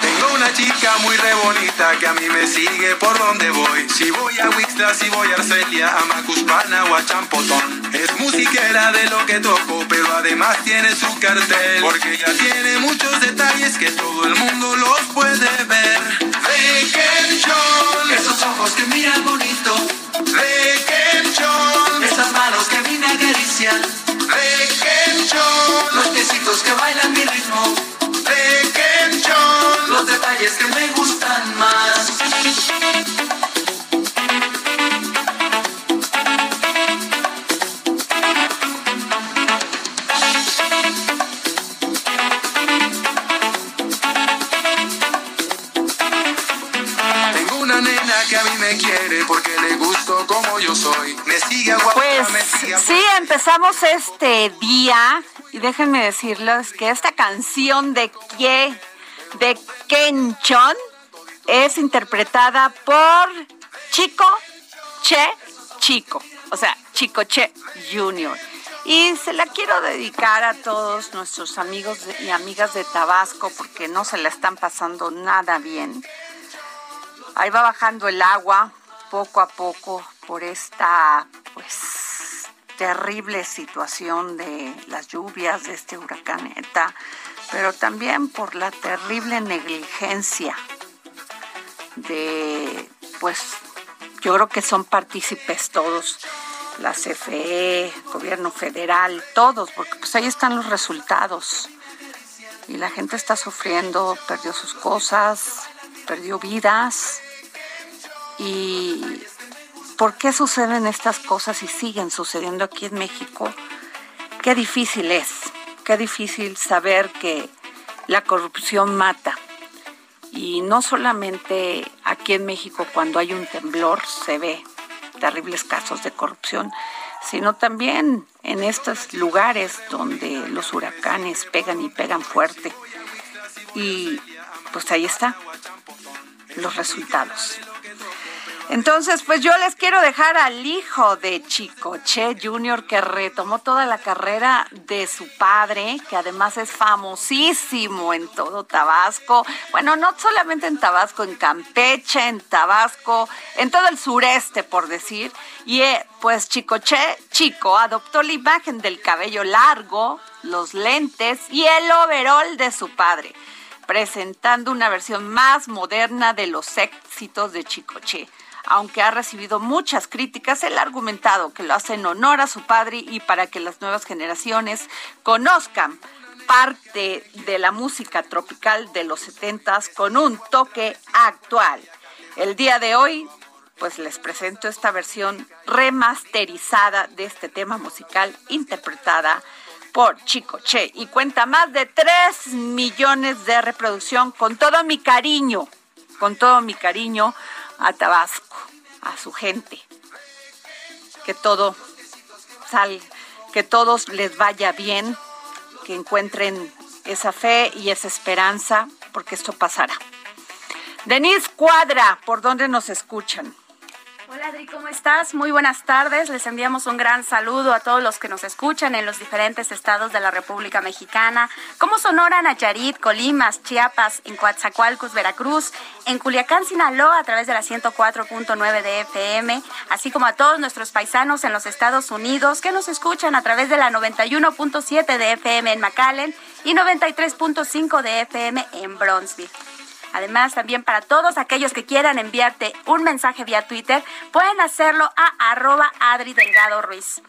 Tengo una chica muy re bonita que a mí me sigue por donde voy. Si voy a Wixla, si voy a Arcelia, a Macuspana o a Champotón. Es musiquera de lo que toco, pero además tiene su cartel. Porque ella tiene muchos detalles que todo el mundo los puede ver. Requenchón, esos ojos que miran bonito. Requenchón, esas manos que me acarician. Requenchón, los piecitos que bailan detalles que me gustan más. Tengo una nena que a mí me quiere porque le gusto como yo soy. Me sigue Guapa, Pues me sigue sí, empezamos este día y déjenme decirles que esta canción de Kie, de Kenchon es interpretada por Chico Che Chico, o sea, Chico Che Junior. Y se la quiero dedicar a todos nuestros amigos y amigas de Tabasco porque no se la están pasando nada bien. Ahí va bajando el agua poco a poco por esta pues terrible situación de las lluvias de este huracán ETA, pero también por la terrible negligencia de pues yo creo que son partícipes todos, la CFE, gobierno federal, todos, porque pues ahí están los resultados. Y la gente está sufriendo, perdió sus cosas, perdió vidas. ¿Y por qué suceden estas cosas y siguen sucediendo aquí en México? Qué difícil es, qué difícil saber que la corrupción mata. Y no solamente aquí en México cuando hay un temblor se ve terribles casos de corrupción, sino también en estos lugares donde los huracanes pegan y pegan fuerte. Y pues ahí está, los resultados. Entonces, pues yo les quiero dejar al hijo de Chicoche Junior que retomó toda la carrera de su padre, que además es famosísimo en todo Tabasco. Bueno, no solamente en Tabasco, en Campeche, en Tabasco, en todo el sureste, por decir. Y eh, pues Chicoche Chico adoptó la imagen del cabello largo, los lentes y el overol de su padre presentando una versión más moderna de los éxitos de Chicoche. Aunque ha recibido muchas críticas, él ha argumentado que lo hace en honor a su padre y para que las nuevas generaciones conozcan parte de la música tropical de los 70 con un toque actual. El día de hoy, pues les presento esta versión remasterizada de este tema musical interpretada por Chico Che y cuenta más de 3 millones de reproducción con todo mi cariño, con todo mi cariño a Tabasco, a su gente. Que todo sal, que todos les vaya bien, que encuentren esa fe y esa esperanza, porque esto pasará. Denise Cuadra, ¿por dónde nos escuchan? Hola Adri, ¿cómo estás? Muy buenas tardes. Les enviamos un gran saludo a todos los que nos escuchan en los diferentes estados de la República Mexicana, como Sonora, Nayarit, Colimas, Chiapas, en Coatzacoalcos, Veracruz, en Culiacán, Sinaloa, a través de la 104.9 de FM, así como a todos nuestros paisanos en los Estados Unidos que nos escuchan a través de la 91.7 de FM en McAllen y 93.5 de FM en Bronzeville. Además, también para todos aquellos que quieran enviarte un mensaje vía Twitter, pueden hacerlo a arroba Adri Delgado Ruiz.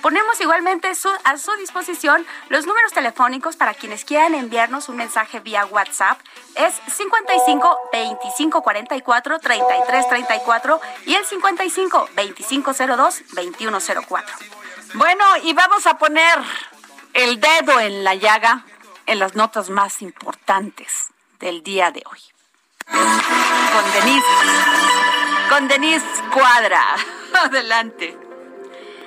Ponemos igualmente a su disposición los números telefónicos para quienes quieran enviarnos un mensaje vía WhatsApp. Es 55 25 44 33 34 y el 55 25 02 21 04. Bueno, y vamos a poner el dedo en la llaga en las notas más importantes del día de hoy con Denise, con Denise Cuadra. Adelante.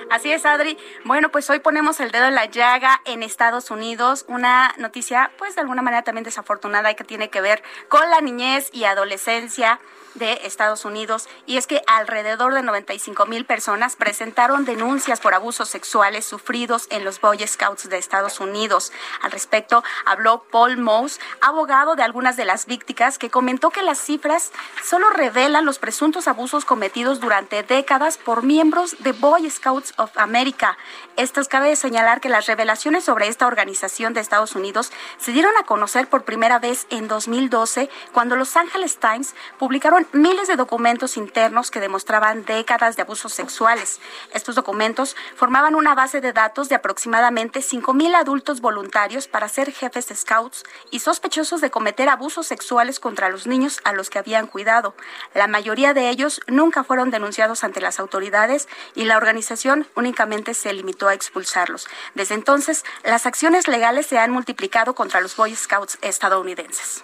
Así es, Adri. Bueno, pues hoy ponemos el dedo en la llaga en Estados Unidos, una noticia pues de alguna manera también desafortunada y que tiene que ver con la niñez y adolescencia de Estados Unidos y es que alrededor de 95 mil personas presentaron denuncias por abusos sexuales sufridos en los Boy Scouts de Estados Unidos. Al respecto, habló Paul Moss, abogado de algunas de las víctimas, que comentó que las cifras solo revelan los presuntos abusos cometidos durante décadas por miembros de Boy Scouts of America. Estas cabe señalar que las revelaciones sobre esta organización de Estados Unidos se dieron a conocer por primera vez en 2012 cuando Los Angeles Times publicaron miles de documentos internos que demostraban décadas de abusos sexuales. Estos documentos formaban una base de datos de aproximadamente 5.000 adultos voluntarios para ser jefes scouts y sospechosos de cometer abusos sexuales contra los niños a los que habían cuidado. La mayoría de ellos nunca fueron denunciados ante las autoridades y la organización únicamente se limitó a expulsarlos. Desde entonces, las acciones legales se han multiplicado contra los Boy Scouts estadounidenses.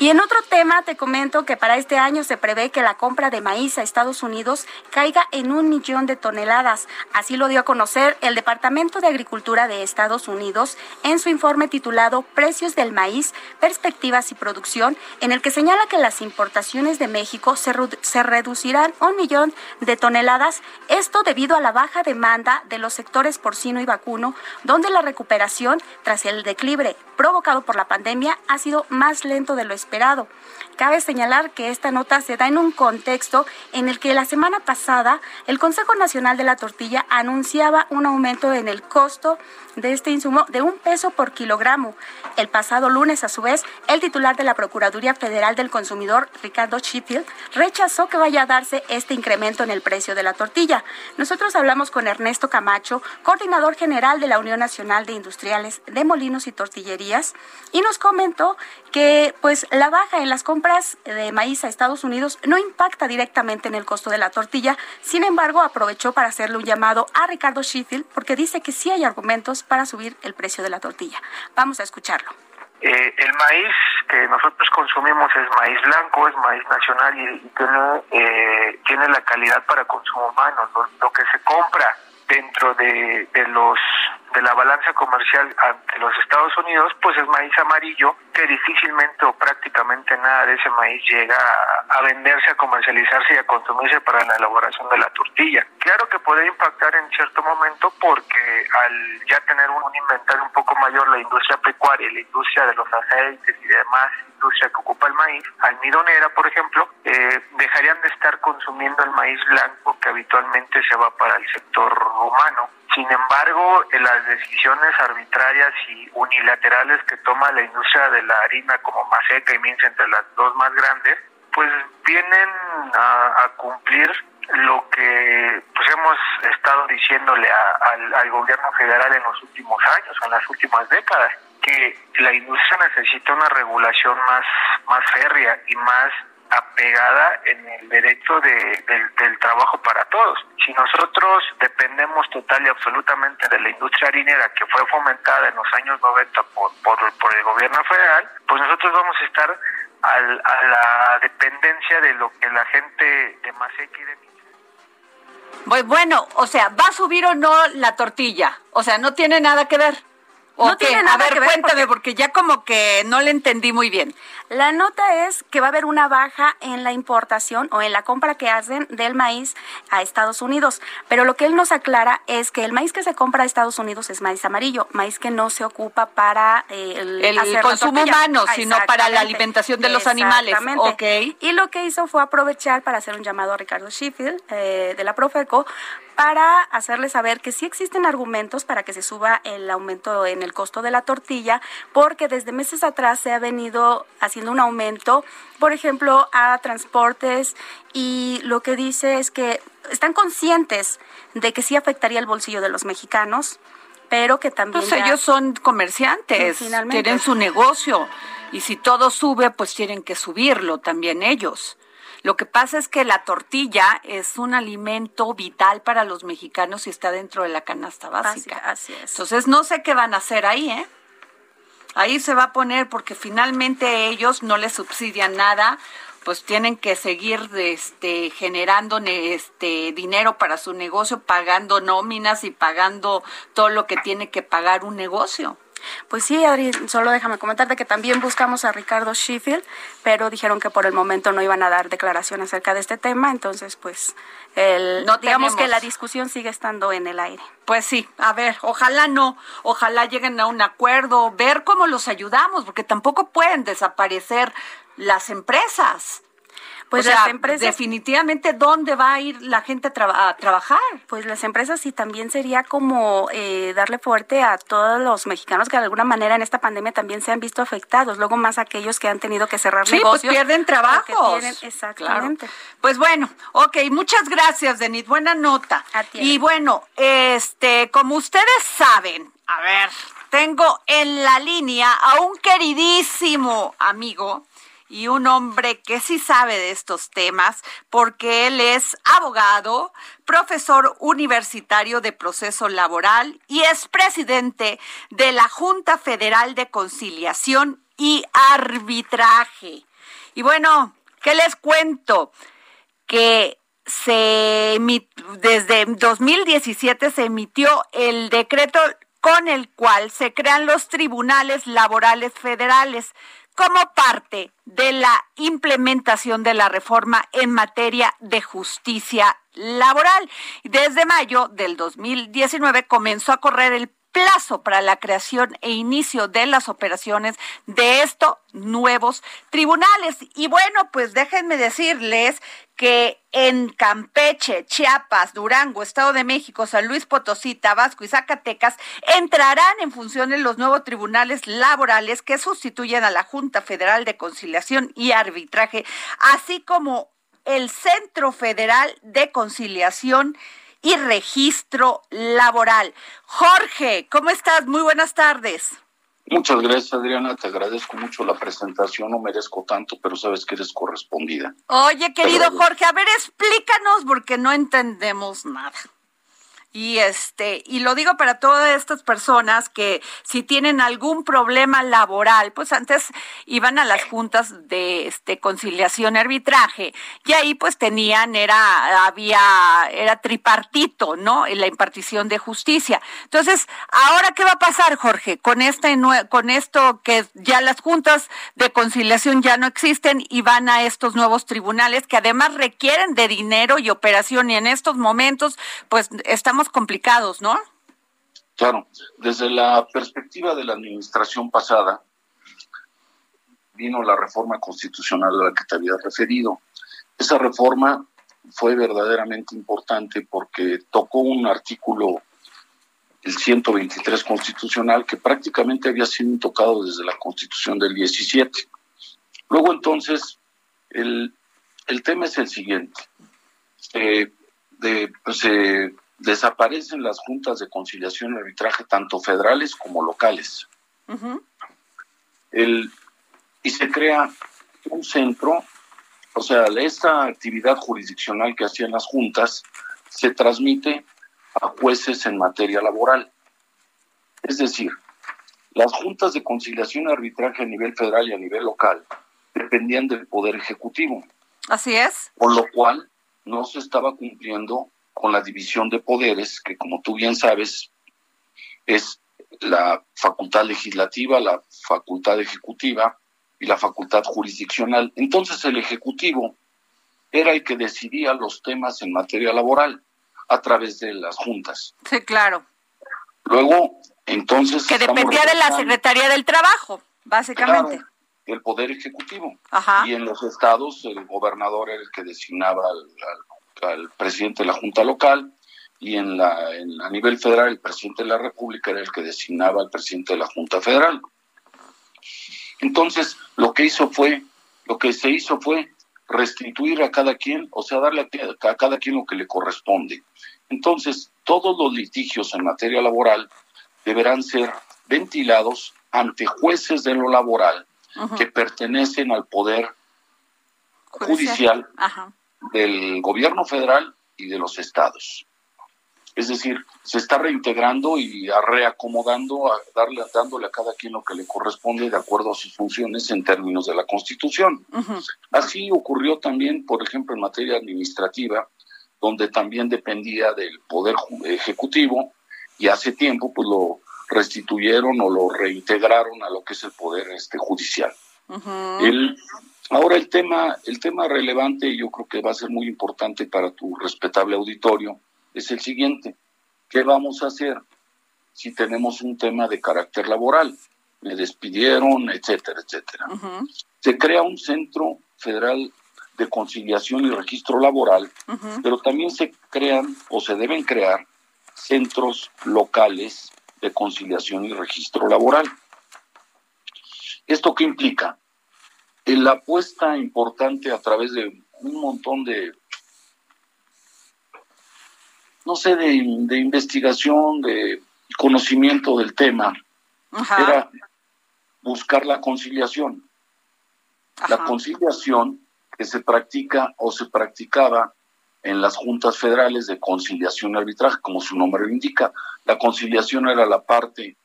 Y en otro tema te comento que para este año se prevé que la compra de maíz a Estados Unidos caiga en un millón de toneladas. Así lo dio a conocer el Departamento de Agricultura de Estados Unidos en su informe titulado Precios del maíz, perspectivas y producción, en el que señala que las importaciones de México se, reducirán un millón de toneladas, esto debido a la baja demanda de los sectores porcino y vacuno, donde la recuperación tras el declive provocado por la pandemia ha sido más lento de lo esperado esperado. Cabe señalar que esta nota se da en un contexto en el que la semana pasada el Consejo Nacional de la Tortilla anunciaba un aumento en el costo de este insumo de un peso por kilogramo. El pasado lunes, a su vez, el titular de la Procuraduría Federal del Consumidor, Ricardo Sheffield, rechazó que vaya a darse este incremento en el precio de la tortilla. Nosotros hablamos con Ernesto Camacho, coordinador general de la Unión Nacional de Industriales de Molinos y Tortillerías, y nos comentó que pues la baja en las compras de maíz a Estados Unidos no impacta directamente en el costo de la tortilla. Sin embargo, aprovechó para hacerle un llamado a Ricardo Sheffield porque dice que sí hay argumentos para subir el precio de la tortilla. Vamos a escucharlo. Eh, el maíz que nosotros consumimos es maíz blanco, es maíz nacional y, tiene, eh, tiene la calidad para consumo humano. Lo, que se compra dentro de, de los de la balanza comercial ante los Estados Unidos, pues es maíz amarillo, que difícilmente o prácticamente nada de ese maíz llega a, venderse, a comercializarse y a consumirse para la elaboración de la tortilla. Claro que puede impactar en cierto momento porque al ya tener un, inventario un poco mayor la industria pecuaria, la industria de los aceites y demás industria que ocupa el maíz, almidonera por ejemplo, eh, dejarían de estar consumiendo el maíz blanco que habitualmente se va para el sector humano. Sin embargo, las decisiones arbitrarias y unilaterales que toma la industria de la harina como Maseca y Mince, entre las dos más grandes, pues vienen a, cumplir lo que pues hemos estado diciéndole al, al gobierno federal en los últimos años, en las últimas décadas, que la industria necesita una regulación más, más férrea y más apegada en el derecho de, del, trabajo para todos. Si nosotros dependemos total y absolutamente de la industria harinera que fue fomentada en los años 90 por, por, el gobierno federal, pues nosotros vamos a estar al, a la dependencia de lo que la gente de Masek y de bueno, o sea, ¿va a subir o no la tortilla? O sea, no tiene nada que ver. No tiene nada a ver, que ver cuéntame, porque... ya como que no le entendí muy bien. La nota es que va a haber una baja en la importación o en la compra que hacen del maíz a Estados Unidos. Pero lo que él nos aclara es que el maíz que se compra a Estados Unidos es maíz amarillo, maíz que no se ocupa para eh, el, consumo humano, sino para la alimentación de los animales. Okay. Y lo que hizo fue aprovechar para hacer un llamado a Ricardo Sheffield eh, de la Profeco para hacerle saber que sí existen argumentos para que se suba el aumento en el costo de la tortilla, porque desde meses atrás se ha venido haciendo un aumento, por ejemplo, a transportes y lo que dice es que están conscientes de que sí afectaría el bolsillo de los mexicanos, pero que también... Pues ellos son comerciantes, tienen su negocio y si todo sube, pues tienen que subirlo también ellos. Lo que pasa es que la tortilla es un alimento vital para los mexicanos y está dentro de la canasta básica. Así, es. Entonces no sé qué van a hacer ahí, ¿eh? Ahí se va a poner porque finalmente ellos no les subsidian nada, pues tienen que seguir este generando este dinero para su negocio, pagando nóminas y pagando todo lo que tiene que pagar un negocio. Pues sí, Adri, solo déjame comentarte que también buscamos a Ricardo Sheffield, pero dijeron que por el momento no iban a dar declaración acerca de este tema, entonces pues el, no digamos que la discusión sigue estando en el aire. Pues sí, a ver, ojalá no, ojalá lleguen a un acuerdo, ver cómo los ayudamos, porque tampoco pueden desaparecer las empresas. Pues las empresas. Definitivamente, ¿dónde va a ir la gente a, trabajar? Pues las empresas y también sería como eh, darle fuerte a todos los mexicanos que de alguna manera en esta pandemia también se han visto afectados. Luego más aquellos que han tenido que cerrar sí, pues negocios. Pues pierden trabajo. Exactamente. Pues bueno, ok, muchas gracias, Denit. Buena nota. y bueno, este, como ustedes saben, a ver, tengo en la línea a un queridísimo amigo y un hombre que sí sabe de estos temas porque él es abogado, profesor universitario de proceso laboral y es presidente de la Junta Federal de Conciliación y Arbitraje. Y bueno, ¿qué les cuento? Que se desde 2017 se emitió el decreto con el cual se crean los tribunales laborales federales como parte de la implementación de la reforma en materia de justicia laboral. Desde mayo del 2019 comenzó a correr el plazo para la creación e inicio de las operaciones de estos nuevos tribunales. Y bueno, pues déjenme decirles que en Campeche, Chiapas, Durango, Estado de México, San Luis Potosí, Tabasco y Zacatecas entrarán en funciones los nuevos tribunales laborales que sustituyen a la Junta Federal de Conciliación y Arbitraje, así como el Centro Federal de Conciliación y registro laboral. Jorge, ¿cómo estás? Muy buenas tardes. Muchas gracias, Adriana. Te agradezco mucho la presentación. No merezco tanto, pero sabes que eres correspondida. Oye, querido Jorge, a ver, explícanos porque no entendemos nada. Y este, y lo digo para todas estas personas que si tienen algún problema laboral, pues antes iban a las juntas de este conciliación arbitraje, y ahí pues tenían, era, había, era tripartito, ¿no? En la impartición de justicia. Entonces, ahora qué va a pasar, Jorge, con este con esto que ya las juntas de conciliación ya no existen y van a estos nuevos tribunales que además requieren de dinero y operación, y en estos momentos, pues complicados, ¿no? Claro, desde la perspectiva de la administración pasada, vino la reforma constitucional a la que te había referido. Esa reforma fue verdaderamente importante porque tocó un artículo, el 123 constitucional, que prácticamente había sido tocado desde la constitución del 17. Luego entonces, el, tema es el siguiente. Eh, de, pues, desaparecen las juntas de conciliación y arbitraje, tanto federales como locales. el, y se crea un centro, o sea, esta actividad jurisdiccional que hacían las juntas se transmite a jueces en materia laboral. Es decir, las juntas de conciliación y arbitraje a nivel federal y a nivel local dependían del Poder Ejecutivo. Así es. Por lo cual no se estaba cumpliendo con la división de poderes, que como tú bien sabes, es la facultad legislativa, la facultad ejecutiva y la facultad jurisdiccional. Entonces el ejecutivo era el que decidía los temas en materia laboral a través de las juntas. Sí, claro. Luego, entonces... Que dependía de la Secretaría del Trabajo, básicamente. el Poder Ejecutivo. Ajá. Y en los estados el gobernador era el que designaba al, presidente de la Junta Local y en la a nivel federal el presidente de la República era el que designaba al presidente de la Junta Federal. Entonces, lo que hizo fue, lo que se hizo fue restituir a cada quien, o sea, darle a, cada quien lo que le corresponde. Entonces, todos los litigios en materia laboral deberán ser ventilados ante jueces de lo laboral que pertenecen al poder judicial, del gobierno federal y de los estados. Es decir, se está reintegrando y reacomodando, a darle, dándole a cada quien lo que le corresponde de acuerdo a sus funciones en términos de la Constitución. Así ocurrió también, por ejemplo, en materia administrativa, donde también dependía del Poder Ejecutivo y hace tiempo pues lo restituyeron o lo reintegraron a lo que es el Poder este, Judicial. el, ahora el tema, el tema relevante, yo creo que va a ser muy importante para tu respetable auditorio, es el siguiente. ¿Qué vamos a hacer si tenemos un tema de carácter laboral? Me despidieron, etcétera, etcétera. Se crea un centro federal de conciliación y registro laboral, pero también se crean o se deben crear centros locales de conciliación y registro laboral. ¿Esto qué implica? La apuesta importante a través de un montón de no sé, de, investigación, de conocimiento del tema, era buscar la conciliación. La conciliación que se practica o se practicaba en las juntas federales de conciliación y arbitraje, como su nombre lo indica. La conciliación era la parte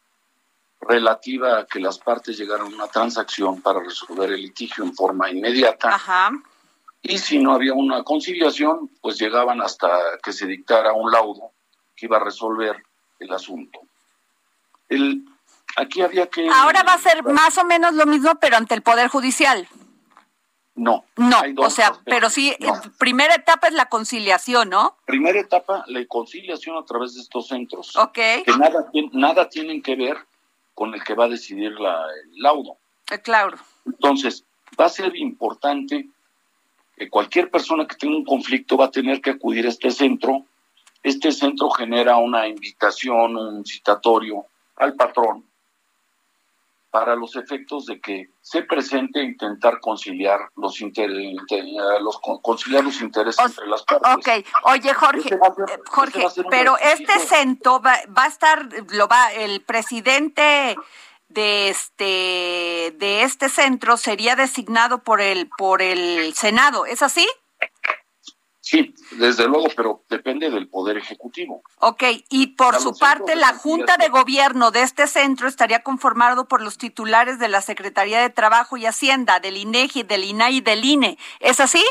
relativa a que las partes llegaran a una transacción para resolver el litigio en forma inmediata. Ajá y si no había una conciliación, pues llegaban hasta que se dictara un laudo que iba a resolver el asunto. El, aquí había que... Ahora va a ser más o menos lo mismo, pero ante el Poder Judicial. No. No, o sea, pero sí, primera etapa es la conciliación, ¿no? Primera etapa, la conciliación a través de estos centros. Ok. Que nada, nada tienen que ver con el que va a decidir la, el laudo. Claro. Entonces, va a ser importante cualquier persona que tenga un conflicto va a tener que acudir a este centro. Este centro genera una invitación, un citatorio al patrón para los efectos de que se presente e intentar conciliar los, los conciliar los intereses entre las partes. Ok, oye Jorge, Jorge, pero este centro va, va, a estar, lo va, el presidente de este de este centro sería designado por el por el Senado, ¿es así? Sí, desde luego, pero depende del poder ejecutivo. Ok, y por su parte, la Junta de Gobierno de este centro estaría conformado por los titulares de la Secretaría de Trabajo y Hacienda, del INEGI, del INAI y del INE. ¿Es así?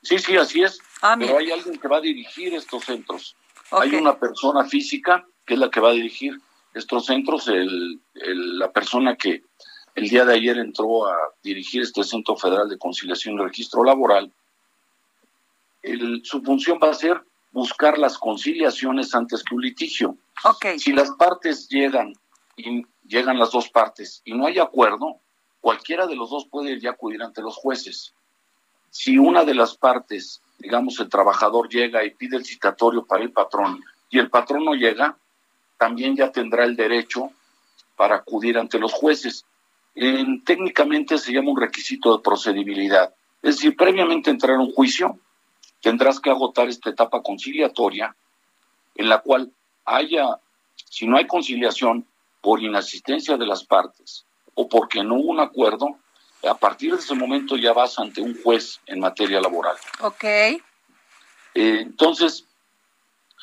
Sí, sí, así es. Ah, pero hay alguien que va a dirigir estos centros. Hay una persona física que es la que va a dirigir estos centros, el, la persona que el día de ayer entró a dirigir este Centro Federal de Conciliación y Registro Laboral, su función va a ser buscar las conciliaciones antes que un litigio. Okay. Si las partes llegan y llegan las dos partes y no hay acuerdo, cualquiera de los dos puede ya acudir ante los jueces. Si una de las partes, digamos el trabajador llega y pide el citatorio para el patrón y el patrón no llega, también ya tendrá el derecho para acudir ante los jueces. técnicamente se llama un requisito de procedibilidad. Es decir, previamente entrar a un juicio, tendrás que agotar esta etapa conciliatoria en la cual haya, si no hay conciliación por inasistencia de las partes o porque no hubo un acuerdo, a partir de ese momento ya vas ante un juez en materia laboral. Ok. Eh, entonces,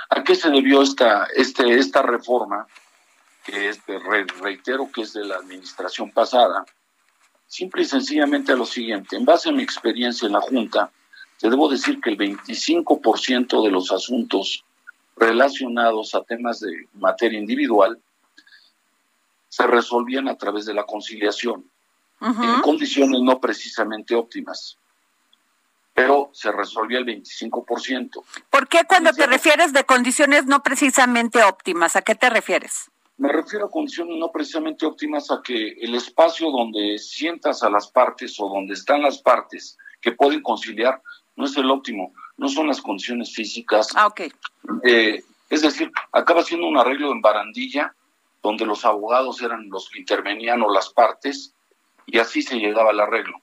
¿A qué se debió esta, este, esta reforma? Que es reitero que es de la administración pasada. Simple y sencillamente a lo siguiente. En base a mi experiencia en la Junta, te debo decir que el 25% de los asuntos relacionados a temas de materia individual se resolvían a través de la conciliación, en condiciones no precisamente óptimas pero se resolvía el 25%. ¿Por qué cuando te refieres de condiciones no precisamente óptimas? ¿A qué te refieres? Me refiero a condiciones no precisamente óptimas a que el espacio donde sientas a las partes o donde están las partes que pueden conciliar no es el óptimo, no son las condiciones físicas. Ah, ok. Eh, es decir, acaba siendo un arreglo en barandilla donde los abogados eran los que intervenían o las partes y así se llegaba al arreglo.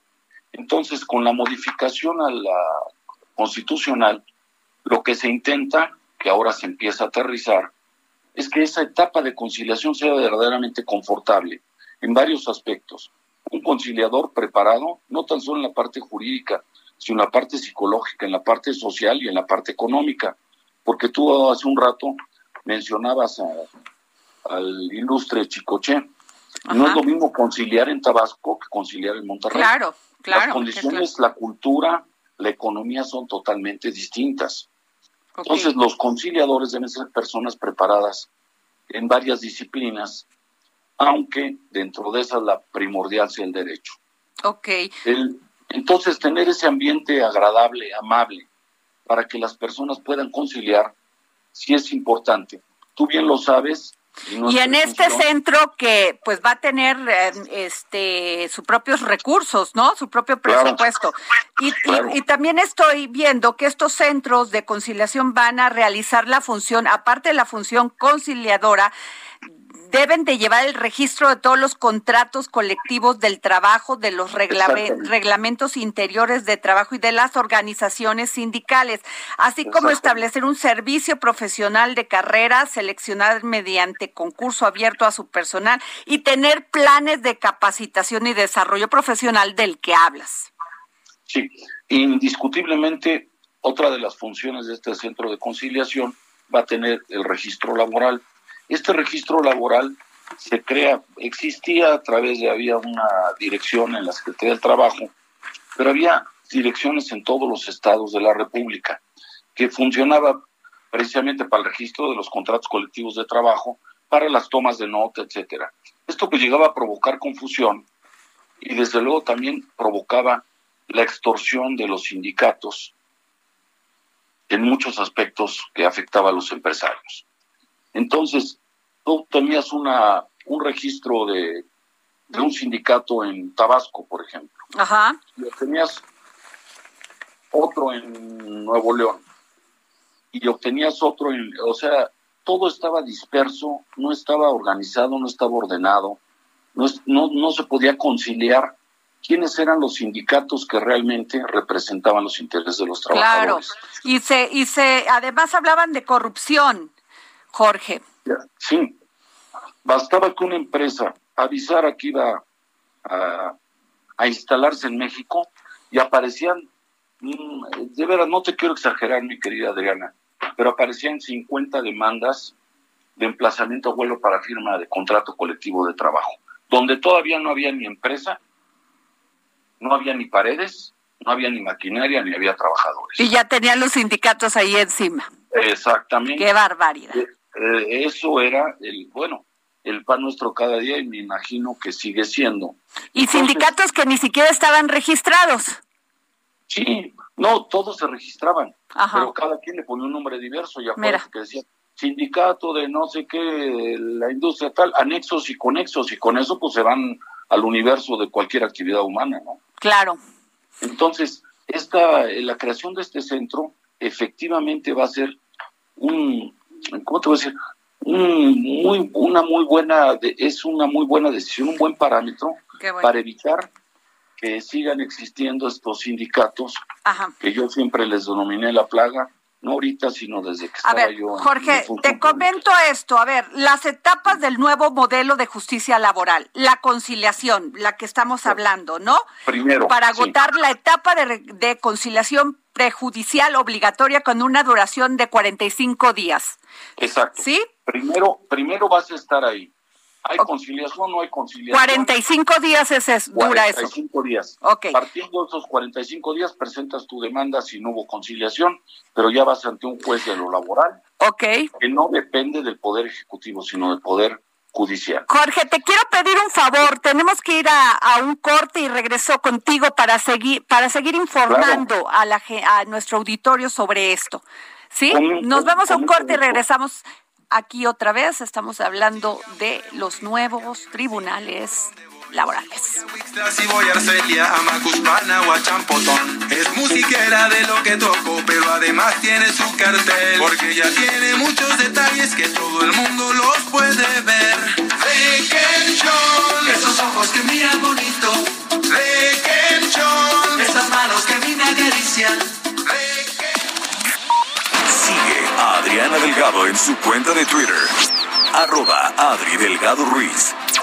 Entonces, con la modificación a la constitucional, lo que se intenta, que ahora se empieza a aterrizar, es que esa etapa de conciliación sea verdaderamente confortable en varios aspectos. Un conciliador preparado, no tan solo en la parte jurídica, sino en la parte psicológica, en la parte social y en la parte económica. Porque tú hace un rato mencionabas al ilustre Chicoche. No es lo mismo conciliar en Tabasco que conciliar en Monterrey. Claro, las condiciones, la cultura, la economía son totalmente distintas. Entonces, los conciliadores deben ser personas preparadas en varias disciplinas, aunque dentro de esas la primordial sea el derecho. Ok. Entonces, tener ese ambiente agradable, amable, para que las personas puedan conciliar, sí es importante. Tú bien lo sabes, y, en este centro que pues va a tener em, este sus propios recursos, ¿no? Su propio presupuesto. Y, y, también estoy viendo que estos centros de conciliación van a realizar la función, aparte de la función conciliadora, deben de llevar el registro de todos los contratos colectivos del trabajo, de los reglamentos interiores de trabajo y de las organizaciones sindicales, así como establecer un servicio profesional de carrera, seleccionar mediante concurso abierto a su personal y tener planes de capacitación y desarrollo profesional del que hablas. Sí, indiscutiblemente otra de las funciones de este centro de conciliación va a tener el registro laboral este registro laboral se crea, existía a través de, había una dirección en la Secretaría del Trabajo, pero había direcciones en todos los estados de la República que funcionaba precisamente para el registro de los contratos colectivos de trabajo, para las tomas de nota, etcétera. Esto que llegaba a provocar confusión y desde luego también provocaba la extorsión de los sindicatos en muchos aspectos que afectaba a los empresarios. Entonces, tú tenías una, un registro de, un sindicato en Tabasco, por ejemplo. Ajá. Y tenías otro en Nuevo León. Y obtenías otro, en, o sea, todo estaba disperso, no estaba organizado, no estaba ordenado, no, no, no se podía conciliar quiénes eran los sindicatos que realmente representaban los intereses de los trabajadores. Claro, y se, y se, además hablaban de corrupción. Jorge. Sí, bastaba que una empresa avisara que iba a, instalarse en México y aparecían, mm, de veras, no te quiero exagerar, mi querida Adriana, pero aparecían 50 demandas de emplazamiento a vuelo para firma de contrato colectivo de trabajo, donde todavía no había ni empresa, no había ni paredes, no había ni maquinaria, ni había trabajadores. Y ya tenían los sindicatos ahí encima. Exactamente. Qué barbaridad. Eh, eh, eso era el, bueno, el pan nuestro cada día y me imagino que sigue siendo. Y sindicatos que ni siquiera estaban registrados. Sí, no, todos se registraban, pero cada quien le ponía un nombre diverso y acuérdate que decía sindicato de no sé qué, la industria tal, anexos y conexos, y con eso pues se van al universo de cualquier actividad humana, ¿no? Claro. Entonces, esta, la creación de este centro efectivamente va a ser un, ¿cómo te voy a decir? muy, una muy buena, es una muy buena decisión, un buen parámetro para evitar que sigan existiendo estos sindicatos que yo siempre les denominé la plaga, no ahorita, sino desde que estaba yo. Jorge, te comento esto. A ver, las etapas del nuevo modelo de justicia laboral, la conciliación, la que estamos hablando, ¿no? Primero. Para agotar la etapa de, de conciliación prejudicial obligatoria con una duración de 45 días. Exacto. ¿Sí? Primero, primero vas a estar ahí. ¿Hay conciliación o no hay conciliación? 45 días es, es dura eso. 45 días. Okay. Partiendo de esos 45 días, presentas tu demanda si no hubo conciliación, pero ya vas ante un juez de lo laboral. Ok. Que no depende del Poder Ejecutivo, sino del Poder judicial. Jorge, te quiero pedir un favor. Tenemos que ir a, un corte y regreso contigo para seguir para seguir informando a, la, a nuestro auditorio sobre esto. ¿Sí? Nos vemos a un corte y regresamos aquí otra vez. Estamos hablando de los nuevos tribunales laborales. Si voy a Arcelia, a Macuspana o a Champotón. Es musiquera de lo que toco, pero además tiene su cartel. Porque ya tiene muchos detalles que todo el mundo los puede ver. Requenchón, esos ojos que miran bonito. Requenchón, esas manos que a mí me acarician. Sigue a Adriana Delgado en su cuenta de Twitter. Arroba Adri Delgado Ruiz.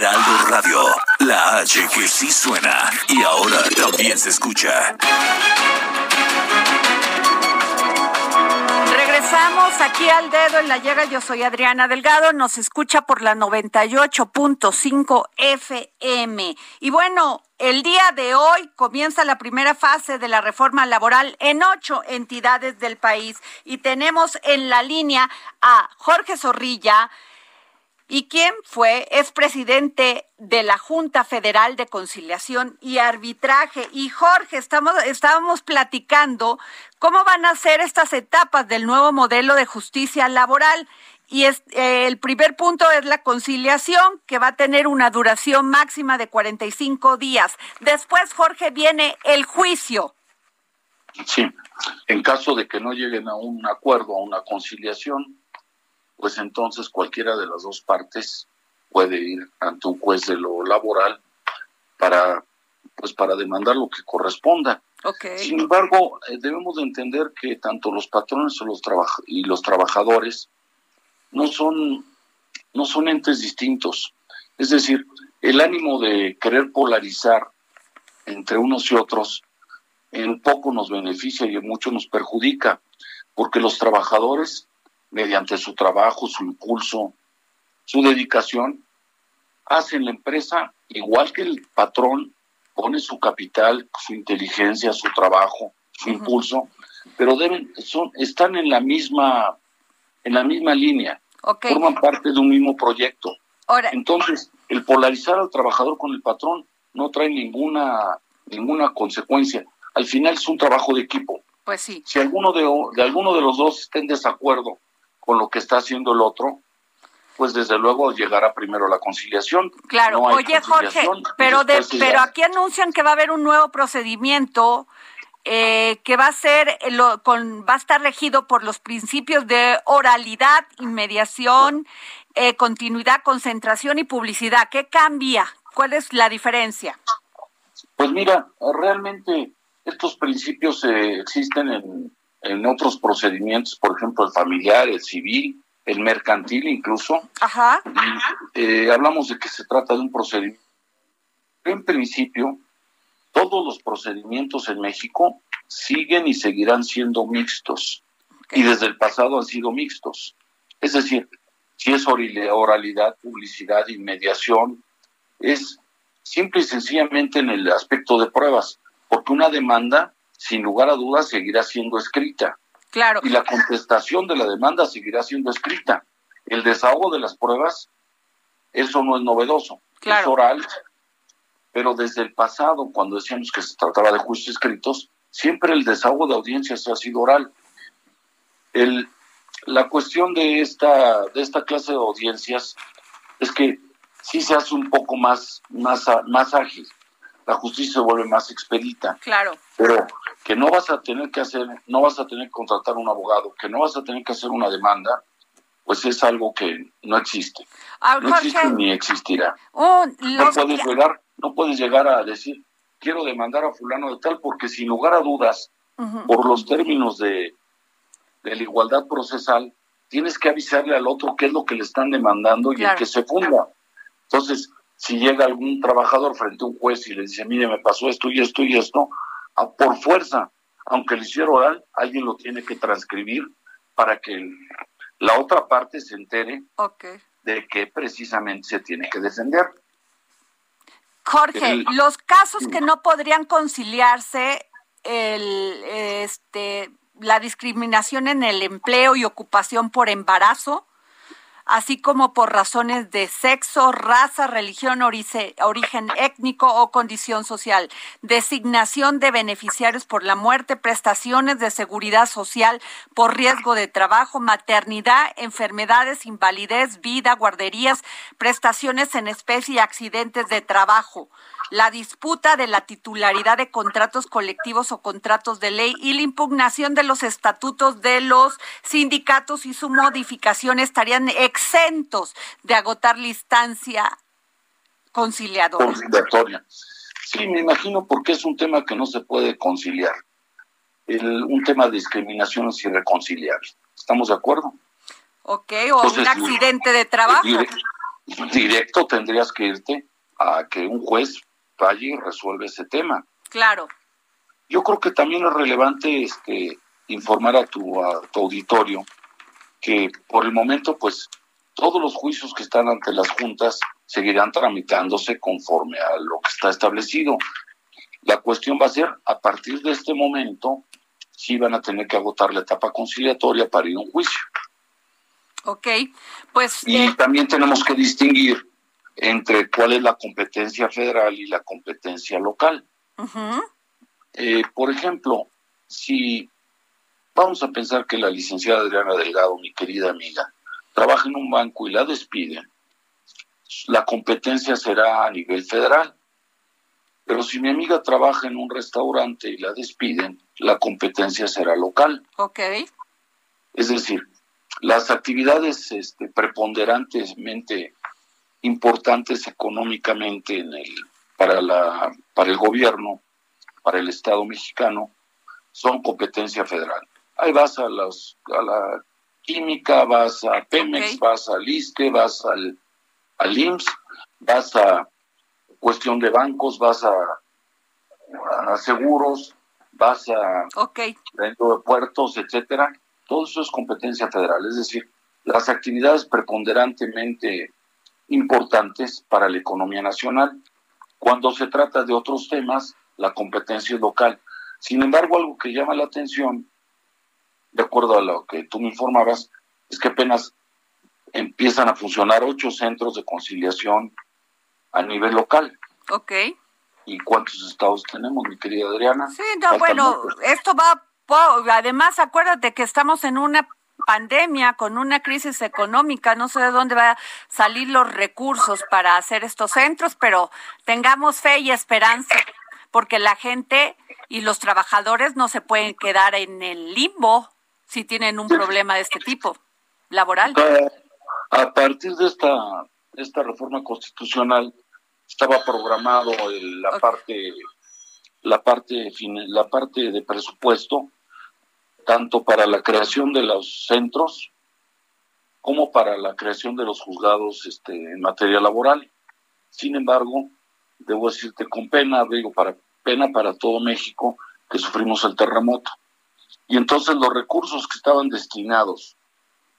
Heraldo Radio, la H que sí suena y ahora también se escucha. Regresamos aquí al dedo en la llega. Yo soy Adriana Delgado. Nos escucha por la 98.5 FM. Y bueno, el día de hoy comienza la primera fase de la reforma laboral en ocho entidades del país. Y tenemos en la línea a Jorge Zorrilla y quién fue, es presidente de la Junta Federal de Conciliación y Arbitraje. Y Jorge, estamos, estábamos platicando cómo van a ser estas etapas del nuevo modelo de justicia laboral. Y es, eh, el primer punto es la conciliación, que va a tener una duración máxima de 45 días. Después, Jorge, viene el juicio. Sí, en caso de que no lleguen a un acuerdo, a una conciliación, pues entonces cualquiera de las dos partes puede ir ante un juez de lo laboral para pues para demandar lo que corresponda. Sin embargo, eh, debemos de entender que tanto los patrones los y los trabajadores no son no son entes distintos. Es decir, el ánimo de querer polarizar entre unos y otros en poco nos beneficia y en mucho nos perjudica, porque los trabajadores mediante su trabajo, su impulso, su dedicación, hacen la empresa igual que el patrón, pone su capital, su inteligencia, su trabajo, su impulso, pero deben, son, están en la misma, en la misma línea, forman parte de un mismo proyecto. Entonces, el polarizar al trabajador con el patrón no trae ninguna, ninguna consecuencia. Al final es un trabajo de equipo. Pues sí. Si alguno de, de alguno de los dos está en desacuerdo con lo que está haciendo el otro, pues desde luego llegará primero la conciliación. Claro, oye Jorge, pero de, pero aquí anuncian que va a haber un nuevo procedimiento eh, que va a ser lo, con va a estar regido por los principios de oralidad, inmediación, eh, continuidad, concentración y publicidad. ¿Qué cambia? ¿Cuál es la diferencia? Pues mira, realmente estos principios eh, existen en en otros procedimientos, por ejemplo, el familiar, el civil, el mercantil incluso. Ajá. Eh, hablamos de que se trata de un procedimiento. En principio, todos los procedimientos en México siguen y seguirán siendo mixtos. Y desde el pasado han sido mixtos. Es decir, si es oralidad, publicidad, inmediación, es simple y sencillamente en el aspecto de pruebas, porque una demanda sin lugar a dudas seguirá siendo escrita. Claro. Y la contestación de la demanda seguirá siendo escrita. El desahogo de las pruebas, eso no es novedoso. Es oral, pero desde el pasado, cuando decíamos que se trataba de juicios escritos, siempre el desahogo de audiencias ha sido oral. El, la cuestión de esta, de esta clase de audiencias es que sí se hace un poco más, más, más ágil la justicia se vuelve más expedita. Claro. Pero que no vas a tener que hacer, no vas a tener que contratar un abogado, que no vas a tener que hacer una demanda, pues es algo que no existe. No existe ni existirá. Oh, no puedes llegar, no puedes llegar a decir quiero demandar a fulano de tal, porque sin lugar a dudas, por los términos de, de la igualdad procesal, tienes que avisarle al otro qué es lo que le están demandando y el que se funda. Entonces, si llega algún trabajador frente a un juez y le dice, mire, me pasó esto y esto y esto, por fuerza, aunque le hiciera oral, alguien lo tiene que transcribir para que la otra parte se entere de que precisamente se tiene que defender. Jorge, los casos que no podrían conciliarse, el, este, la discriminación en el empleo y ocupación por embarazo, así como por razones de sexo, raza, religión, origen étnico o condición social, designación de beneficiarios por la muerte, prestaciones de seguridad social por riesgo de trabajo, maternidad, enfermedades, invalidez, vida, guarderías, prestaciones en especie y accidentes de trabajo la disputa de la titularidad de contratos colectivos o contratos de ley y la impugnación de los estatutos de los sindicatos y su modificación estarían exentos de agotar la instancia conciliadora. Conciliatoria. Sí, me imagino porque es un tema que no se puede conciliar. un tema de discriminación es irreconciliable. ¿Estamos de acuerdo? Ok, o un accidente de trabajo. directo tendrías que irte a que un juez y resuelve ese tema. Claro. Yo creo que también es relevante este, informar a tu, a tu auditorio que por el momento, pues, todos los juicios que están ante las juntas seguirán tramitándose conforme a lo que está establecido. La cuestión va a ser, a partir de este momento, si van a tener que agotar la etapa conciliatoria para ir a un juicio. Ok, pues... Y eh, también tenemos que distinguir entre cuál es la competencia federal y la competencia local. Eh, por ejemplo, si vamos a pensar que la licenciada Adriana Delgado, mi querida amiga, trabaja en un banco y la despiden, la competencia será a nivel federal. Pero si mi amiga trabaja en un restaurante y la despiden, la competencia será local. Ok. Es decir, las actividades este, preponderantemente importantes económicamente en el, para, la, para el gobierno, para el Estado mexicano, son competencia federal. Ahí vas a, los, a la química, vas a Pemex, vas al ISTE, vas al, al IMSS, vas a cuestión de bancos, vas a, a seguros, vas a dentro de puertos, etcétera. Todo eso es competencia federal, es decir, las actividades preponderantemente importantes para la economía nacional. Cuando se trata de otros temas, la competencia es local. Sin embargo, algo que llama la atención, de acuerdo a lo que tú me informabas, es que apenas empiezan a funcionar ocho centros de conciliación a nivel local. Ok. ¿Y cuántos estados tenemos, mi querida Adriana? Sí, no, bueno, esto va, además acuérdate que estamos en una pandemia, con una crisis económica, no sé de dónde van a salir los recursos para hacer estos centros, pero tengamos fe y esperanza, porque la gente y los trabajadores no se pueden quedar en el limbo si tienen un problema de este tipo laboral. A partir de esta, esta reforma constitucional estaba programado la parte la parte la parte de presupuesto tanto para la creación de los centros como para la creación de los juzgados este, en materia laboral. Sin embargo, debo decirte con pena, digo, para pena para todo México que sufrimos el terremoto. Y entonces los recursos que estaban destinados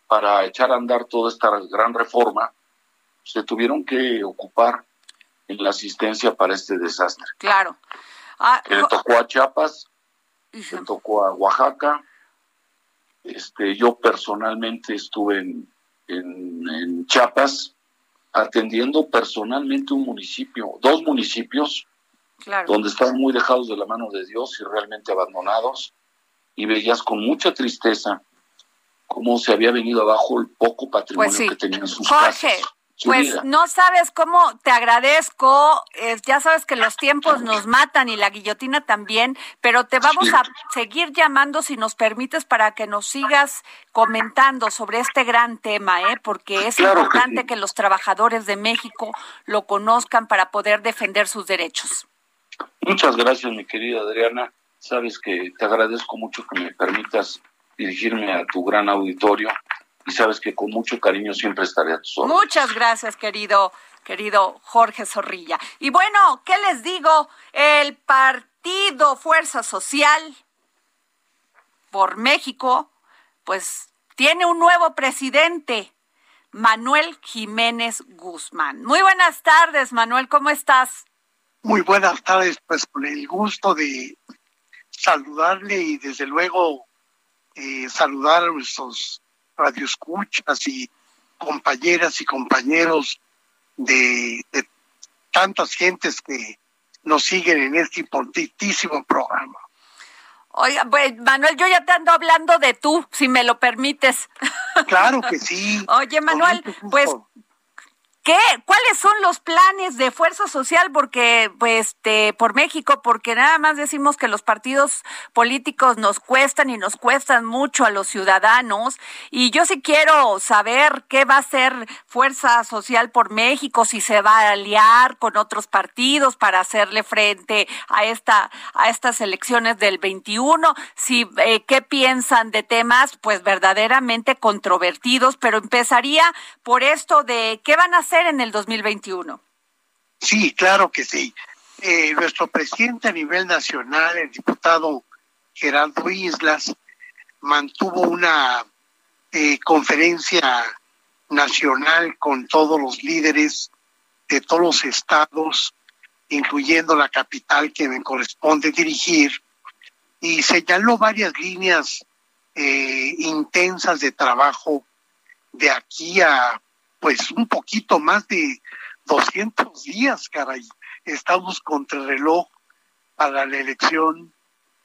para echar a andar toda esta gran reforma se tuvieron que ocupar en la asistencia para este desastre. Claro. Ah, le tocó a Chiapas, le tocó a Oaxaca, este, yo personalmente estuve en, en, Chiapas atendiendo personalmente un municipio, dos municipios, donde estaban muy dejados de la mano de Dios y realmente abandonados, y veías con mucha tristeza cómo se había venido abajo el poco patrimonio pues que tenían sus casas. Pues no sabes cómo te agradezco, ya sabes que los tiempos nos matan y la guillotina también, pero te vamos a seguir llamando si nos permites para que nos sigas comentando sobre este gran tema, ¿eh? porque es importante que, los trabajadores de México lo conozcan para poder defender sus derechos. Muchas gracias, mi querida Adriana. Sabes que te agradezco mucho que me permitas dirigirme a tu gran auditorio y sabes que con mucho cariño siempre estaré a tus órdenes. Muchas gracias, querido, querido Jorge Zorrilla. Y bueno, ¿qué les digo? El partido Fuerza Social por México, pues tiene un nuevo presidente, Manuel Jiménez Guzmán. Muy buenas tardes, Manuel, ¿cómo estás? Muy buenas tardes, pues con el gusto de saludarle y desde luego eh, saludar a nuestros radioescuchas y compañeras y compañeros de, de tantas gentes que nos siguen en este importantísimo programa. Oiga, pues Manuel, yo ya te ando hablando de tú, si me lo permites. Claro que sí. Oye, Manuel, pues ¿Qué? ¿Cuáles son los planes de Fuerza Social? Porque, pues, este, por México, porque nada más decimos que los partidos políticos nos cuestan y nos cuestan mucho a los ciudadanos. Y yo sí quiero saber qué va a hacer Fuerza Social por México, si se va a aliar con otros partidos para hacerle frente a esta, a estas elecciones del 21, si, eh, qué piensan de temas, pues, verdaderamente controvertidos, pero empezaría por esto de qué van a hacer en el 2021? Sí, claro que sí. Eh, nuestro presidente a nivel nacional, el diputado Gerardo Islas, mantuvo una eh, conferencia nacional con todos los líderes de todos los estados, incluyendo la capital que me corresponde dirigir, y señaló varias líneas eh, intensas de trabajo de aquí a pues un poquito más de 200 días, caray. Estamos contra el reloj para la elección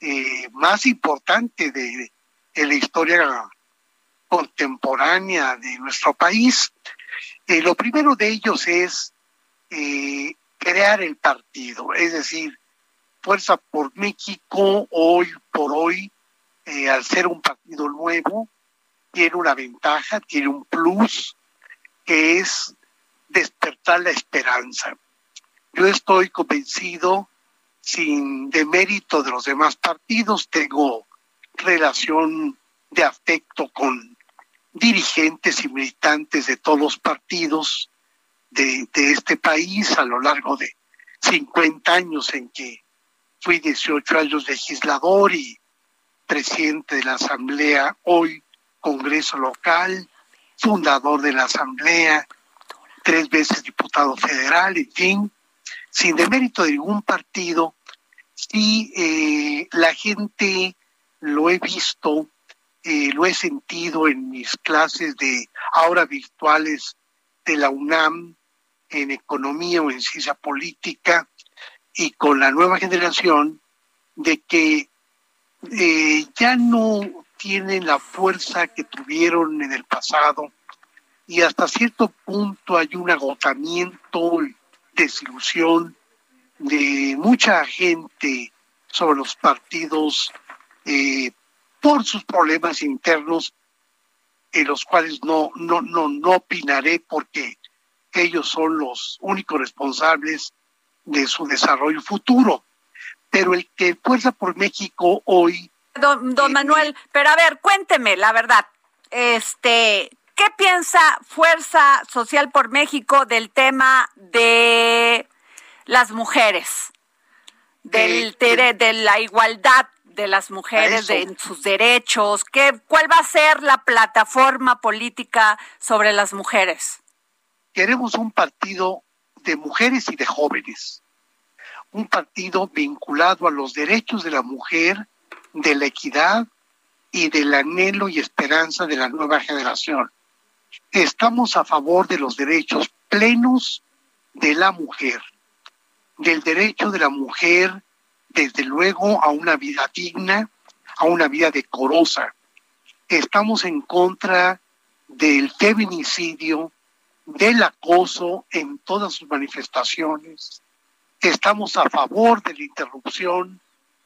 eh, más importante de, la historia contemporánea de nuestro país. Eh, lo primero de ellos es eh, crear el partido, es decir, Fuerza por México hoy por hoy, al ser un partido nuevo, tiene una ventaja, tiene un plus, que es despertar la esperanza. Yo estoy convencido, sin demérito de los demás partidos, tengo relación de afecto con dirigentes y militantes de todos los partidos de, de, este país a lo largo de 50 años en que fui 18 años legislador y presidente de la Asamblea, hoy Congreso local, fundador de la Asamblea, tres veces diputado federal, en fin, sin demérito de ningún partido, sí eh, la gente lo he visto, eh, lo he sentido en mis clases de ahora virtuales de la UNAM en economía o en ciencia política y con la nueva generación de que eh, ya no tienen la fuerza que tuvieron en el pasado y hasta cierto punto hay un agotamiento, desilusión de mucha gente sobre los partidos eh, por sus problemas internos, en los cuales no, no, no, no opinaré porque ellos son los únicos responsables de su desarrollo futuro. Pero el que Fuerza por México hoy Don, don Manuel, pero a ver, cuénteme la verdad. Este, ¿qué piensa Fuerza Social por México del tema de las mujeres? Del, de, de la igualdad de las mujeres de, en sus derechos, ¿qué, ¿cuál va a ser la plataforma política sobre las mujeres? Queremos un partido de mujeres y de jóvenes, un partido vinculado a los derechos de la mujer de la equidad y del anhelo y esperanza de la nueva generación. Estamos a favor de los derechos plenos de la mujer, del derecho de la mujer, desde luego, a una vida digna, a una vida decorosa. Estamos en contra del feminicidio, del acoso en todas sus manifestaciones. Estamos a favor de la interrupción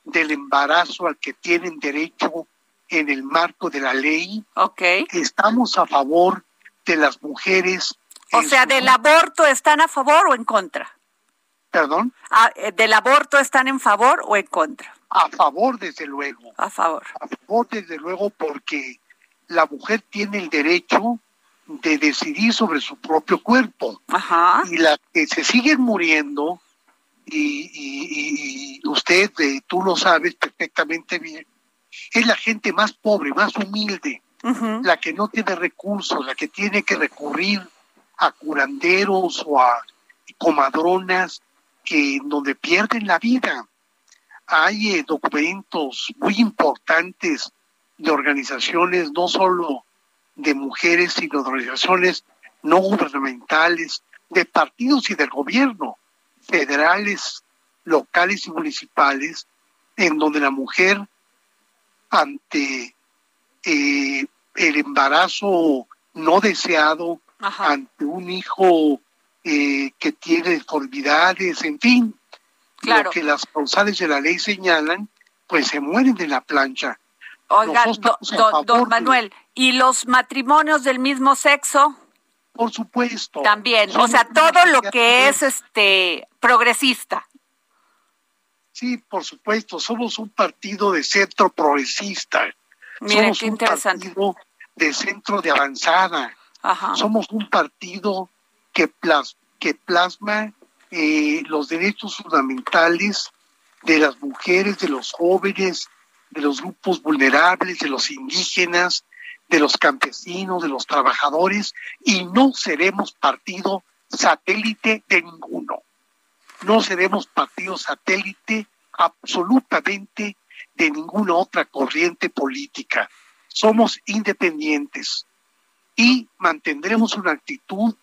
del embarazo al que tienen derecho en el marco de la ley. Okay. Estamos a favor de las mujeres. O sea, del aborto, ¿están a favor o en contra? ¿Perdón? Ah, eh, ¿Del aborto están en favor o en contra? A favor, desde luego. A favor. A favor, desde luego, porque la mujer tiene el derecho de decidir sobre su propio cuerpo. Ajá. Y la que se siguen muriendo, y, usted, eh, tú lo sabes perfectamente bien, es la gente más pobre, más humilde, la que no tiene recursos, la que tiene que recurrir a curanderos o a comadronas que donde pierden la vida. Hay eh, documentos muy importantes de organizaciones, no solo de mujeres, sino de organizaciones no gubernamentales, de partidos y del gobierno, federales, locales y municipales, en donde la mujer ante eh, el embarazo no deseado, ante un hijo eh, que tiene deformidades, en fin, lo que las causales de la ley señalan, pues se mueren de la plancha. Oiga, don Manuel, ¿y los matrimonios del mismo sexo? Por supuesto. También, o sea, todo lo que es este progresista. Sí, por supuesto, somos un partido de centro progresista. Miren, somos un partido de centro de avanzada. Somos un partido que, que plasma eh, los derechos fundamentales de las mujeres, de los jóvenes, de los grupos vulnerables, de los indígenas, de los campesinos, de los trabajadores, y no seremos partido satélite de ninguno. No seremos partido satélite absolutamente de ninguna otra corriente política. Somos independientes y mantendremos una actitud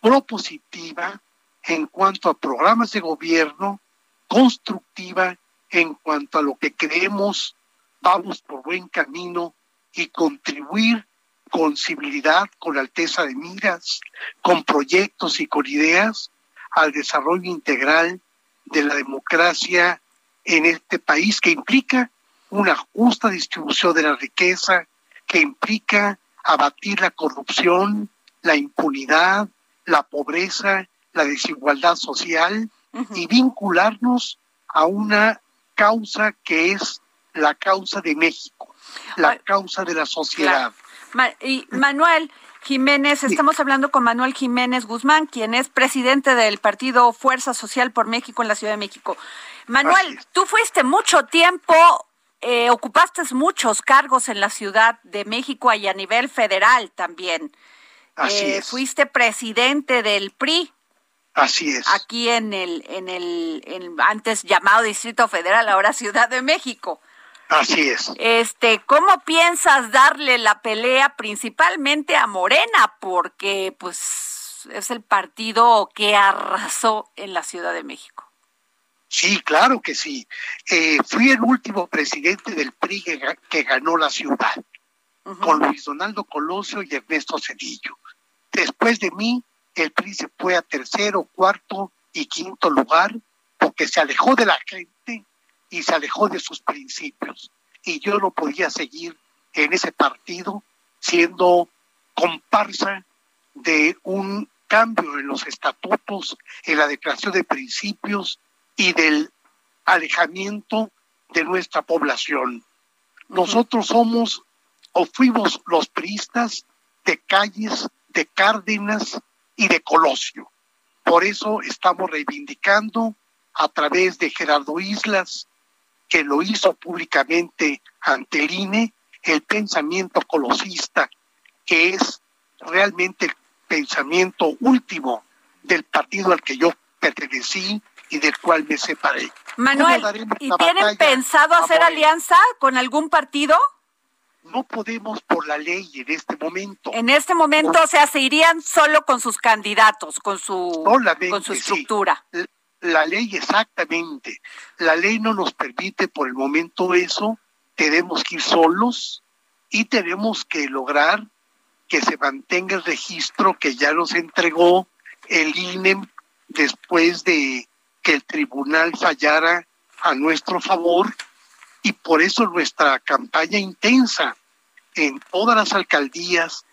propositiva en cuanto a programas de gobierno, constructiva en cuanto a lo que creemos vamos por buen camino y contribuir con civilidad, con alteza de miras, con proyectos y con ideas al desarrollo integral de la democracia en este país que implica una justa distribución de la riqueza, que implica abatir la corrupción, la impunidad, la pobreza, la desigualdad social y vincularnos a una causa que es la causa de México, la causa de la sociedad. y Manuel Jiménez, estamos hablando con Manuel Jiménez Guzmán, quien es presidente del partido Fuerza Social por México en la Ciudad de México. Manuel, tú fuiste mucho tiempo, eh, ocupaste muchos cargos en la Ciudad de México y a nivel federal también. Así eh, Fuiste presidente del PRI. Así es. Aquí en el, en el antes llamado Distrito Federal, ahora Ciudad de México. Así es. Este, ¿cómo piensas darle la pelea principalmente a Morena? Porque, pues, es el partido que arrasó en la Ciudad de México. Sí, claro que sí. Eh, fui el último presidente del PRI que, ganó la ciudad, con Luis Donaldo Colosio y Ernesto Cedillo. Después de mí, el PRI se fue a tercero, cuarto y quinto lugar porque se alejó de la gente y se alejó de sus principios. Y yo no podía seguir en ese partido siendo comparsa de un cambio en los estatutos, en la declaración de principios y del alejamiento de nuestra población. Nosotros somos o fuimos los priistas de calles, de Cárdenas y de Colosio. Por eso estamos reivindicando a través de Gerardo Islas, que lo hizo públicamente ante el INE, el pensamiento colosista, que es realmente el pensamiento último del partido al que yo pertenecí y del cual me separé. Manuel, ¿y tienen pensado hacer alianza con algún partido? no podemos por la ley en este momento. En este momento, o sea, se irían solo con sus candidatos, con su, con su estructura. La ley exactamente. La ley no nos permite por el momento eso. Tenemos que ir solos y tenemos que lograr que se mantenga el registro que ya nos entregó el INE después de que el tribunal fallara a nuestro favor y por eso nuestra campaña intensa en todas las alcaldías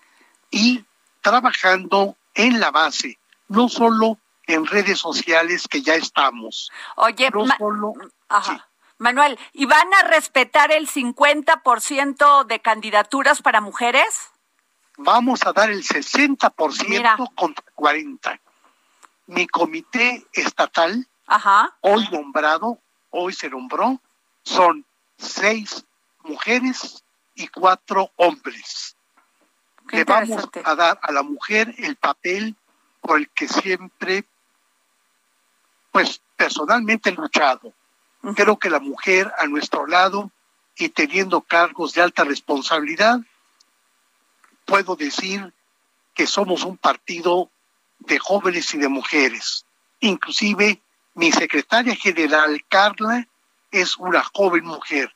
y trabajando en la base, no solo en redes sociales que ya estamos. Oye, Manuel, ¿y van a respetar el 50% de candidaturas para mujeres? Vamos a dar el 60% contra 40. Mi comité estatal, hoy nombrado, hoy se nombró, son seis mujeres y cuatro hombres. Le vamos a dar a la mujer el papel por el que siempre, pues personalmente he luchado. Creo que la mujer a nuestro lado y teniendo cargos de alta responsabilidad, puedo decir que somos un partido de jóvenes y de mujeres. Inclusive mi secretaria general, Carla, es una joven mujer.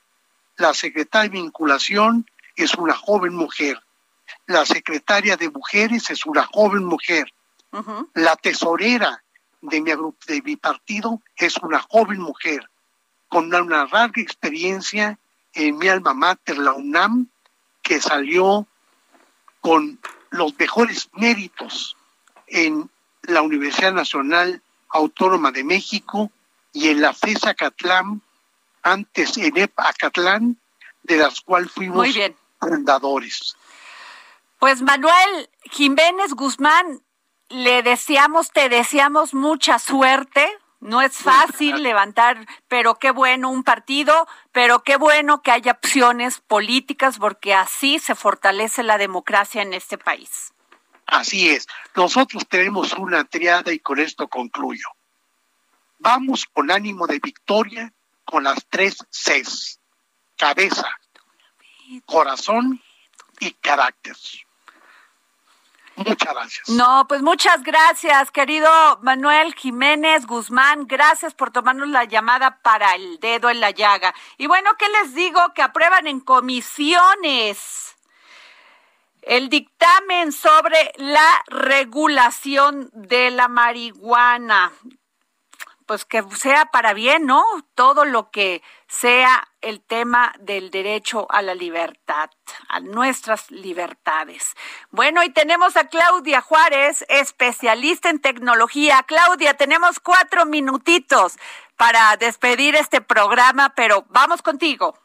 La secretaria de vinculación es una joven mujer. La secretaria de mujeres es una joven mujer. La tesorera de mi, de mi partido es una joven mujer con una, larga experiencia en mi alma mater, la UNAM, que salió con los mejores méritos en la Universidad Nacional Autónoma de México y en la FESA Catlán, antes en Acatlán, de las cuales fuimos fundadores. Pues Manuel Jiménez Guzmán, le deseamos, te deseamos mucha suerte. No es fácil levantar, pero qué bueno un partido, pero qué bueno que haya opciones políticas, porque así se fortalece la democracia en este país. Así es. Nosotros tenemos una triada y con esto concluyo. Vamos con ánimo de victoria con las tres Cs. Cabeza, corazón y carácter. Muchas gracias. No, pues muchas gracias, querido Manuel Jiménez Guzmán. Gracias por tomarnos la llamada para el dedo en la llaga. Y bueno, ¿qué les digo? Que aprueban en comisiones el dictamen sobre la regulación de la marihuana pues que sea para bien, ¿no? Todo lo que sea el tema del derecho a la libertad, a nuestras libertades. Bueno, y tenemos a Claudia Juárez, especialista en tecnología. Claudia, tenemos cuatro minutitos para despedir este programa, pero vamos contigo.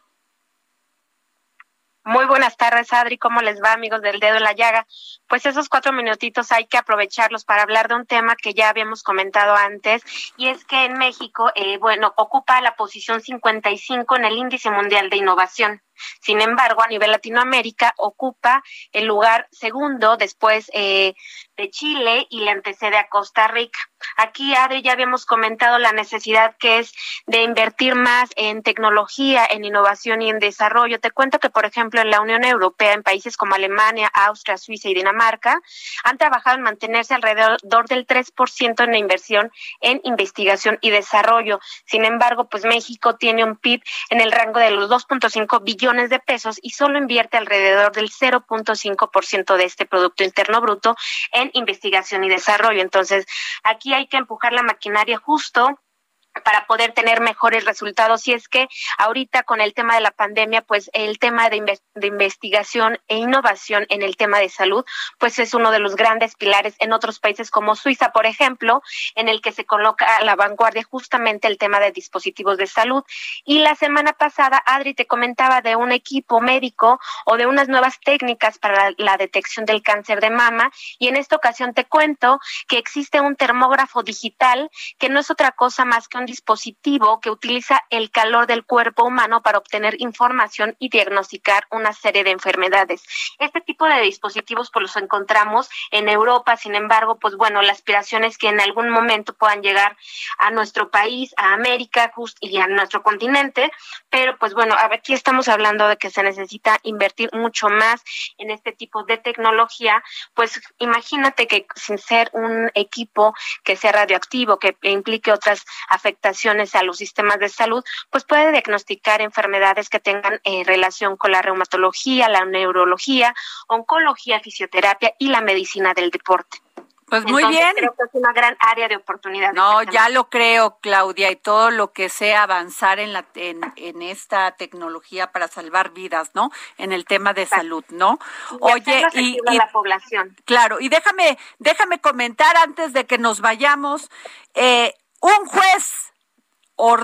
Muy buenas tardes, Adri. ¿Cómo les va, amigos del dedo en la llaga? Pues esos cuatro minutitos hay que aprovecharlos para hablar de un tema que ya habíamos comentado antes, y es que en México, eh, bueno, ocupa la posición 55 en el índice mundial de innovación. Sin embargo, a nivel Latinoamérica ocupa el lugar segundo después eh, de Chile y le antecede a Costa Rica. Aquí, Adri, ya habíamos comentado la necesidad que es de invertir más en tecnología, en innovación y en desarrollo. Te cuento que, por ejemplo, en la Unión Europea, en países como Alemania, Austria, Suiza y Dinamarca, han trabajado en mantenerse alrededor del 3% en la inversión en investigación y desarrollo. Sin embargo, pues México tiene un PIB en el rango de los 2.5 billones de pesos y solo invierte alrededor del 0.5% de este Producto Interno Bruto en investigación y desarrollo. Entonces, aquí hay que empujar la maquinaria justo para poder tener mejores resultados. Y es que ahorita con el tema de la pandemia, pues el tema de, investigación e innovación en el tema de salud, pues es uno de los grandes pilares en otros países como Suiza, por ejemplo, en el que se coloca a la vanguardia justamente el tema de dispositivos de salud. Y la semana pasada, Adri, te comentaba de un equipo médico o de unas nuevas técnicas para la detección del cáncer de mama. Y en esta ocasión te cuento que existe un termógrafo digital que no es otra cosa más que un dispositivo que utiliza el calor del cuerpo humano para obtener información y diagnosticar una serie de enfermedades. Este tipo de dispositivos pues los encontramos en Europa, sin embargo, pues bueno, la aspiración es que en algún momento puedan llegar a nuestro país, a América y a nuestro continente, pero pues bueno, aquí estamos hablando de que se necesita invertir mucho más en este tipo de tecnología, pues imagínate que sin ser un equipo que sea radioactivo, que implique otras afectaciones, afectaciones a los sistemas de salud, pues puede diagnosticar enfermedades que tengan eh, relación con la reumatología, la neurología, oncología, fisioterapia y la medicina del deporte. Pues muy bien. Creo que es una gran área de oportunidad. No, ya lo creo, Claudia, y todo lo que sea avanzar en, la, en, en esta tecnología para salvar vidas, ¿no? En el tema de salud, ¿no? Oye, y, y, la población. Claro, y déjame, déjame comentar antes de que nos vayamos, eh, un juez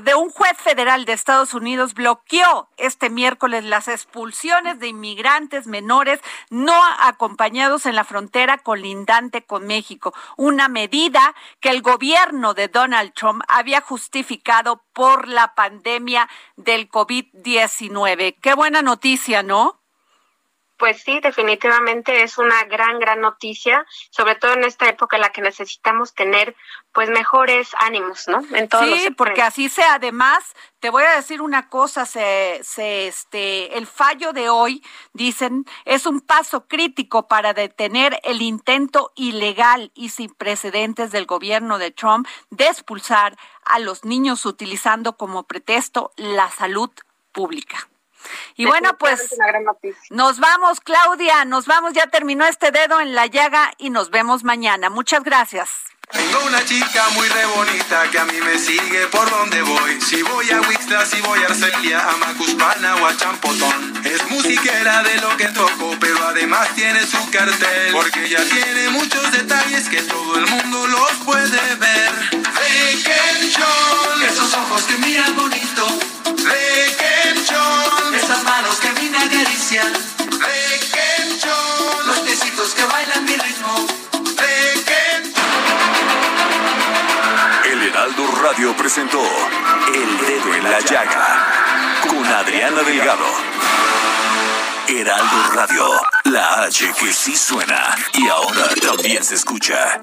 de un juez federal de Estados Unidos bloqueó este miércoles las expulsiones de inmigrantes menores no acompañados en la frontera colindante con México, una medida que el gobierno de Donald Trump había justificado por la pandemia del COVID-19. Qué buena noticia, ¿no? Pues sí, definitivamente es una gran, gran noticia, sobre todo en esta época en la que necesitamos tener pues mejores ánimos, ¿no? En todos sí, porque así sea. Además, te voy a decir una cosa, se, se, este, el fallo de hoy, dicen, es un paso crítico para detener el intento ilegal y sin precedentes del gobierno de Trump de expulsar a los niños utilizando como pretexto la salud pública. Y bueno, pues nos vamos, Claudia, nos vamos, ya terminó este dedo en la llaga y nos vemos mañana. Muchas gracias. Tengo una chica muy re bonita que a mí me sigue por donde voy. Si voy a Wixla, si voy a Arcelia, a Macuspana o a Champotón. Es musiquera de lo que toco, pero además tiene su cartel. Porque ella tiene muchos detalles que todo el mundo los puede ver. Esos ojos que miran bonito. Requenchón, esas manos que me acarician. Requenchón, los piecitos que bailan mi ritmo. Heraldo Radio presentó El Dedo en la Llaga con Adriana Delgado. Heraldo Radio, la H que sí suena y ahora también se escucha.